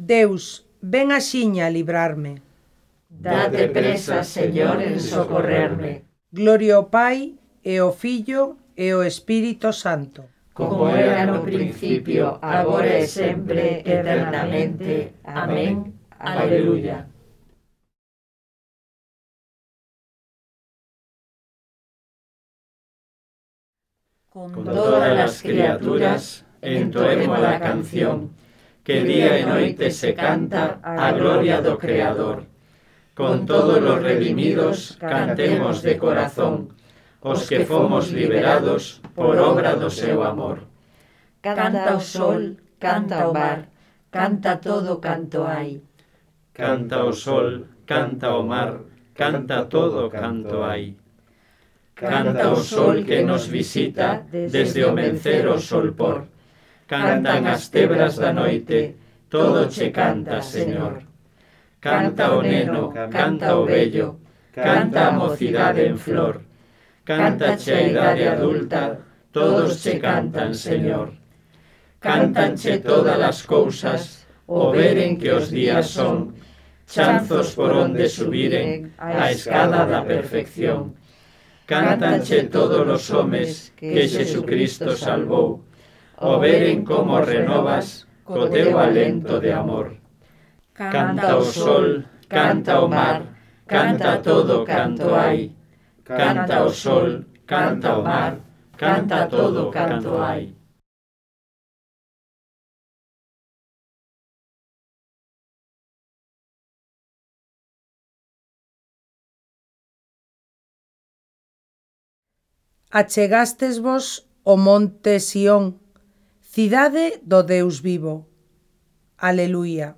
Deus, ven axiña a librarme. Date presa, Señor, en socorrerme. Gloria ao Pai, e ao Filho, e ao Espírito Santo. Como era no principio, agora e sempre, eternamente. Amén. Aleluya. Con todas las criaturas, entoemos la canción que día e noite se canta a gloria do Creador. Con todos os redimidos cantemos de corazón, os que fomos liberados por obra do seu amor. Canta o sol, canta o mar, canta todo canto hai. Canta o sol, canta o mar, canta todo canto hai. Canta o sol que nos visita desde o mencer o solpor cantan as tebras da noite, todo che canta, Señor. Canta o neno, canta oh o vello, canta a mocidade en flor, canta che a idade adulta, todos che cantan, Señor. Cantanche todas as cousas, o veren que os días son, chanzos por onde subiren a escada da perfección. Cantanche todos os homes que Jesucristo salvou, o veren como renovas co teu alento de amor. Canta o sol, canta o mar, canta todo canto hai. Canta o sol, canta o mar, canta todo canto hai. Achegastes vos o monte Sión, Cidade do Deus vivo. Aleluia.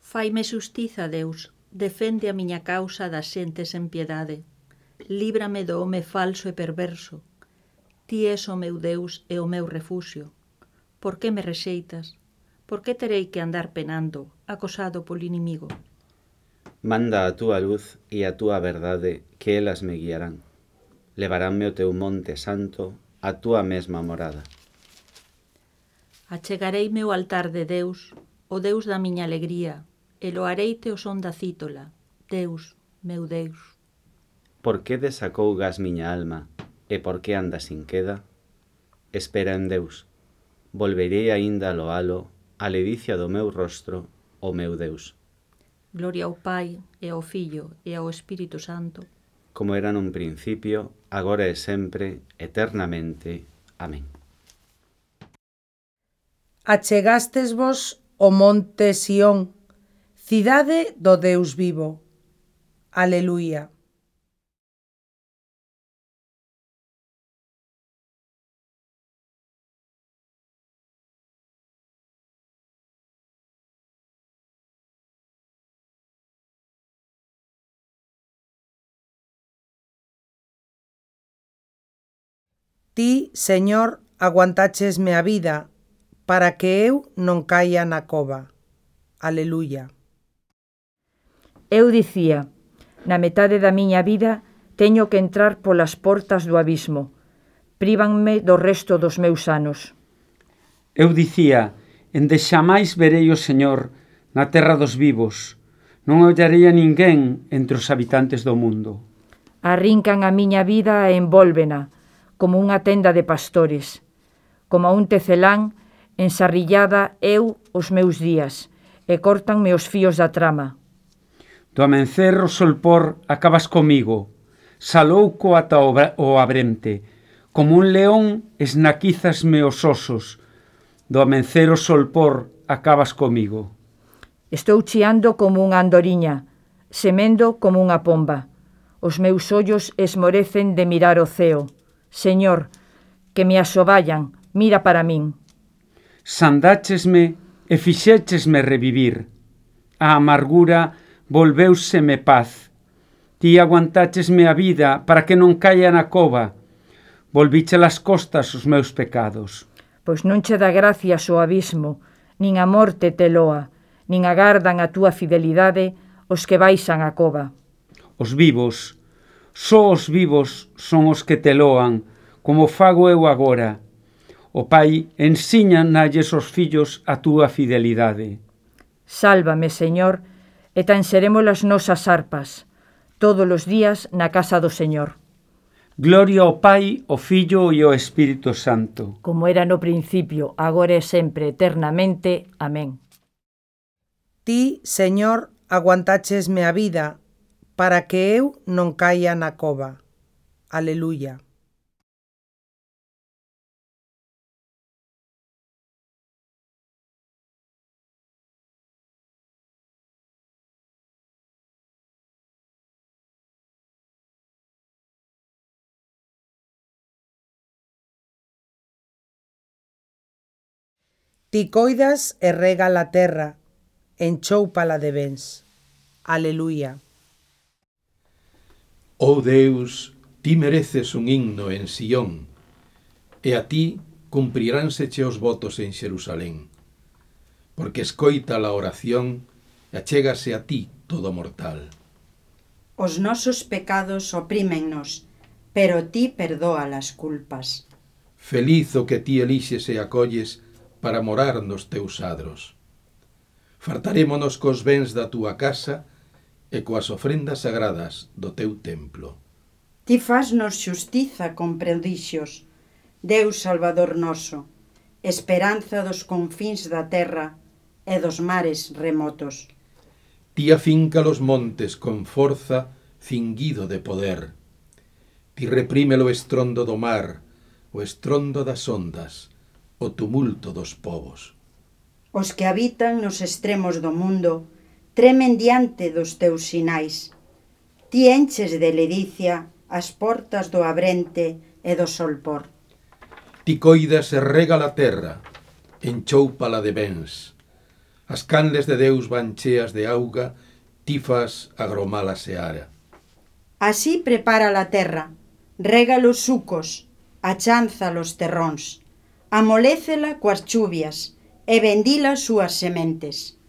Faime xustiza, Deus, defende a miña causa das xentes en piedade. Líbrame do home falso e perverso. Ti és o meu Deus e o meu refuxio. Por que me rexeitas? Por que terei que andar penando, acosado polo inimigo? Manda a túa luz e a túa verdade que elas me guiarán. Levaránme o teu monte santo a túa mesma morada. Achegarei meu altar de Deus, o Deus da miña alegría, e loareite o son da cítola, Deus, meu Deus. Por que desacougas miña alma, e por que andas sin queda? Espera en Deus, volverei aínda a loalo, a ledicia do meu rostro, o meu Deus. Gloria ao Pai, e ao Filho, e ao Espírito Santo, como era nun principio, agora e sempre, eternamente. Amén. Achegastes vos o monte Sión, cidade do Deus vivo. Aleluia. Ti, Señor, aguantachesme a vida para que eu non caia na cova. Aleluia. Eu dicía, na metade da miña vida teño que entrar polas portas do abismo. Prívanme do resto dos meus anos. Eu dicía, ende xamais verei o Señor na terra dos vivos. Non ollarei a ninguén entre os habitantes do mundo. Arrincan a miña vida e envólvena como unha tenda de pastores. Como un tecelán, ensarrillada eu os meus días, e cortanme os fíos da trama. Do amencer o solpor acabas comigo, salouco ata o abrente, como un león esnaquizasme os osos, do amencer o solpor acabas comigo. Estou chiando como unha andoriña, semendo como unha pomba. Os meus ollos esmorecen de mirar o ceo. Señor, que me asoballan, mira para min. Sandáchesme e fixéchesme revivir. A amargura volveuseme paz. Ti aguantáchesme a vida para que non caia na cova. Volviche las costas os meus pecados. Pois non che dá gracias o abismo, nin a morte te loa, nin agardan a túa fidelidade os que baixan a cova. Os vivos, Só os vivos son os que te loan, como fago eu agora. O Pai ensiña nalles os fillos a túa fidelidade. Sálvame, Señor, e tan seremos as nosas arpas, todos os días na casa do Señor. Gloria ao Pai, ao Fillo e ao Espírito Santo. Como era no principio, agora e sempre, eternamente. Amén. Ti, Señor, aguantáchesme a vida para que eu non caia na cova. Aleluia. Ti coidas e rega a terra, enchoupala de bens. Aleluia. Oh Deus, ti mereces un himno en Sión, e a ti cumpriránseche os votos en Xerusalén. Porque escoita a oración e achégase a ti todo mortal. Os nosos pecados oprímennos, pero ti perdoa las culpas. Feliz o que ti elixes e acolles para morar nos teus adros. Fartarémonos cos bens da túa casa e coas ofrendas sagradas do teu templo. Ti fasnos xustiza con prodixios, Deus Salvador noso, esperanza dos confins da terra e dos mares remotos. Ti afinca los montes con forza cinguido de poder. Ti reprime o estrondo do mar, o estrondo das ondas, o tumulto dos povos. Os que habitan nos extremos do mundo tremen diante dos teus sinais. Ti enches de ledicia as portas do abrente e do solpor. Ti coidas e rega a terra, enchoupala de bens. As canles de Deus van cheas de auga, ti fas agromar a seara. Así prepara a terra, rega los sucos, achanza los terróns, amolécela coas chuvias e vendila súas sementes.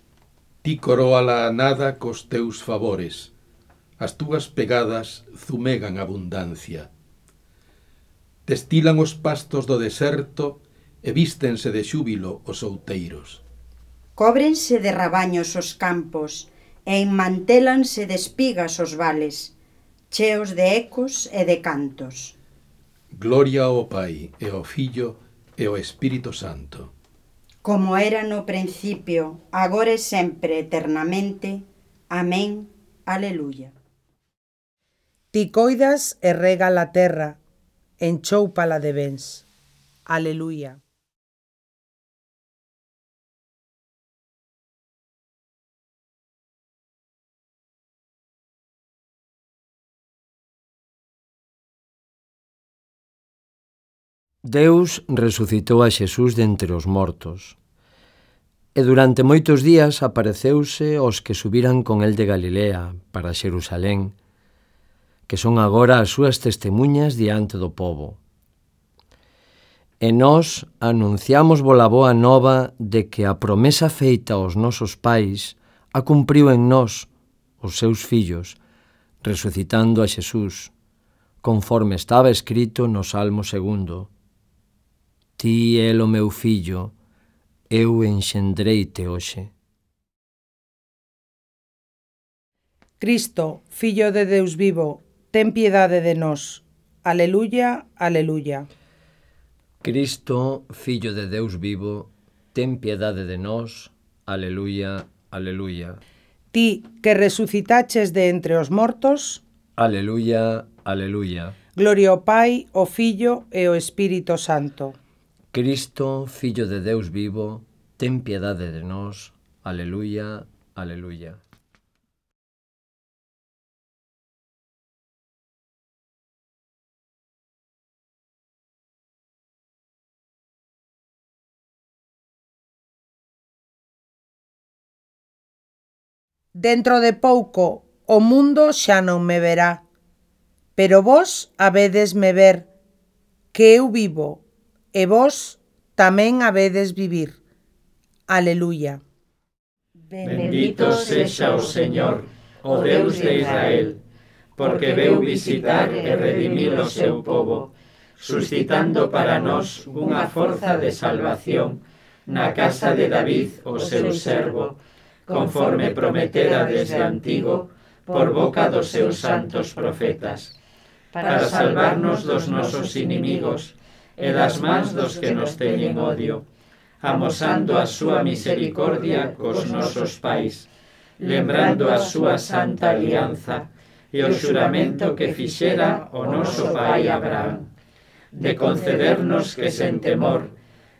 Ti coroala a nada cos teus favores. As túas pegadas zumegan abundancia. Destilan os pastos do deserto e vístense de xúbilo os outeiros. Cóbrense de rabaños os campos e enmantélanse de espigas os vales, cheos de ecos e de cantos. Gloria ao Pai e ao Fillo e ao Espírito Santo como era no principio, agora e sempre, eternamente. Amén. Aleluya. Ti coidas e rega la terra, enchoupala de bens. Aleluya. Deus resucitou a Xesús dentre os mortos e durante moitos días apareceuse aos que subiran con el de Galilea para Xerusalén, que son agora as súas testemunhas diante do povo. E nós anunciamos vola boa nova de que a promesa feita aos nosos pais a cumpriu en nós, os seus fillos, resucitando a Xesús, conforme estaba escrito no Salmo segundo. Ti el o meu fillo, eu enxendreite hoxe. Cristo, Fillo de Deus vivo, ten piedade de nós. Aleluya, aleluya. Cristo, Fillo de Deus vivo, ten piedade de nós. Aleluya, aleluya. Ti que resucitaches de entre os mortos. Aleluya, aleluya. Gloria ao Pai, ao Fillo e ao Espírito Santo. Cristo, Fillo de Deus vivo, ten piedade de nós. Aleluya, aleluya. Dentro de pouco o mundo xa non me verá, pero vos habedes me ver, que eu vivo e vos tamén habedes vivir. Aleluya. Bendito sexa o Señor, o Deus de Israel, porque veu visitar e redimir o seu povo, suscitando para nós unha forza de salvación na casa de David, o seu servo, conforme prometera desde antigo por boca dos seus santos profetas, para salvarnos dos nosos inimigos e das mans dos que nos teñen odio, amosando a súa misericordia cos nosos pais, lembrando a súa santa alianza e o xuramento que fixera o noso pai Abraham, de concedernos que sen temor,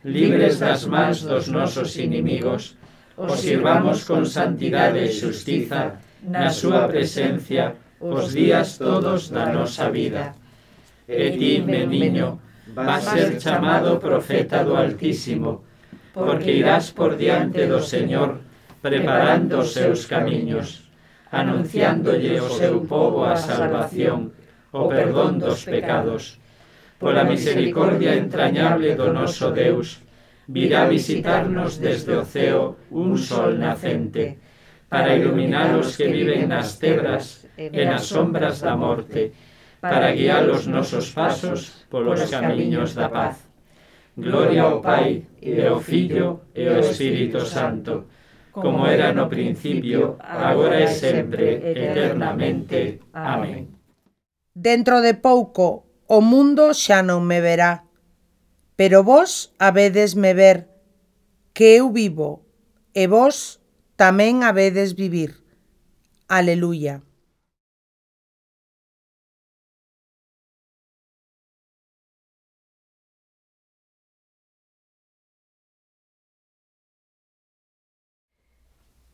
libres das mans dos nosos inimigos, os sirvamos con santidade e xustiza na súa presencia os días todos da nosa vida. E ti, meniño, vas ser chamado profeta do Altísimo, porque irás por diante do Señor, preparando os seus camiños, anunciándolle ao seu povo a salvación, o perdón dos pecados. Pola misericordia entrañable do noso Deus, virá visitarnos desde o ceo un sol nacente, para iluminar os que viven nas tebras e nas sombras da morte, para guiar os nosos pasos polos camiños da paz. Gloria ao Pai, e ao Filho, e ao Espírito Santo, como era no principio, agora e sempre, eternamente. Amén. Dentro de pouco, o mundo xa non me verá, pero vos habedes me ver, que eu vivo, e vos tamén habedes vivir. Aleluya.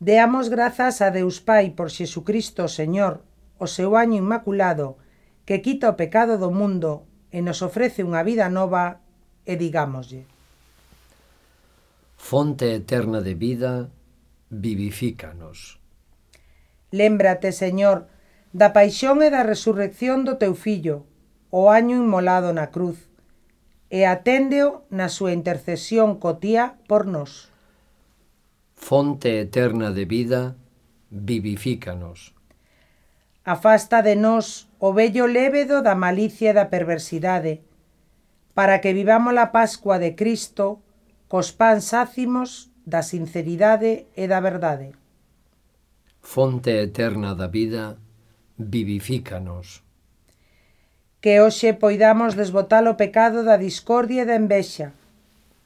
Deamos grazas a Deus Pai por Xesucristo, Señor, o seu año inmaculado, que quita o pecado do mundo e nos ofrece unha vida nova, e digámoslle. Fonte eterna de vida, vivifícanos. Lémbrate, Señor, da paixón e da resurrección do teu fillo, o año inmolado na cruz, e aténdeo na súa intercesión cotía por nós fonte eterna de vida, vivifícanos. Afasta de nós o vello lévedo da malicia e da perversidade, para que vivamos a Pascua de Cristo cos pan sácimos da sinceridade e da verdade. Fonte eterna da vida, vivifícanos. Que hoxe poidamos desbotar o pecado da discordia e da envexa,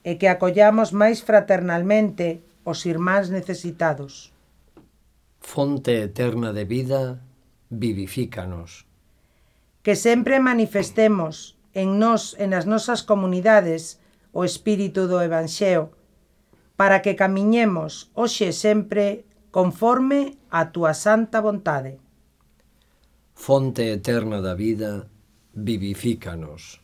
e que acollamos máis fraternalmente os irmáns necesitados. Fonte eterna de vida, vivifícanos. Que sempre manifestemos en nós e nas nosas comunidades o espírito do Evanxeo, para que camiñemos hoxe e sempre conforme a túa santa vontade. Fonte eterna da vida, vivifícanos.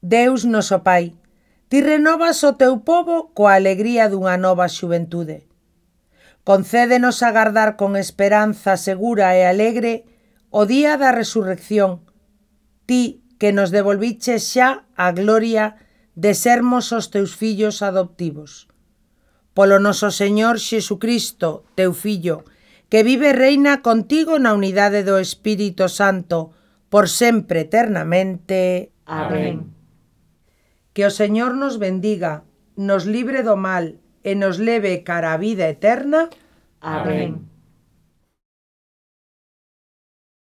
Deus noso Pai, ti renovas o teu povo coa alegría dunha nova xuventude. Concédenos agardar con esperanza segura e alegre o día da resurrección, ti que nos devolviches xa a gloria de sermos os teus fillos adoptivos. Polo noso Señor Xesucristo, teu Fillo, que vive e reina contigo na unidade do Espírito Santo, por sempre eternamente. Amén. Que o Señor nos bendiga, nos libre do mal e nos leve cara a vida eterna. Amén. Amén.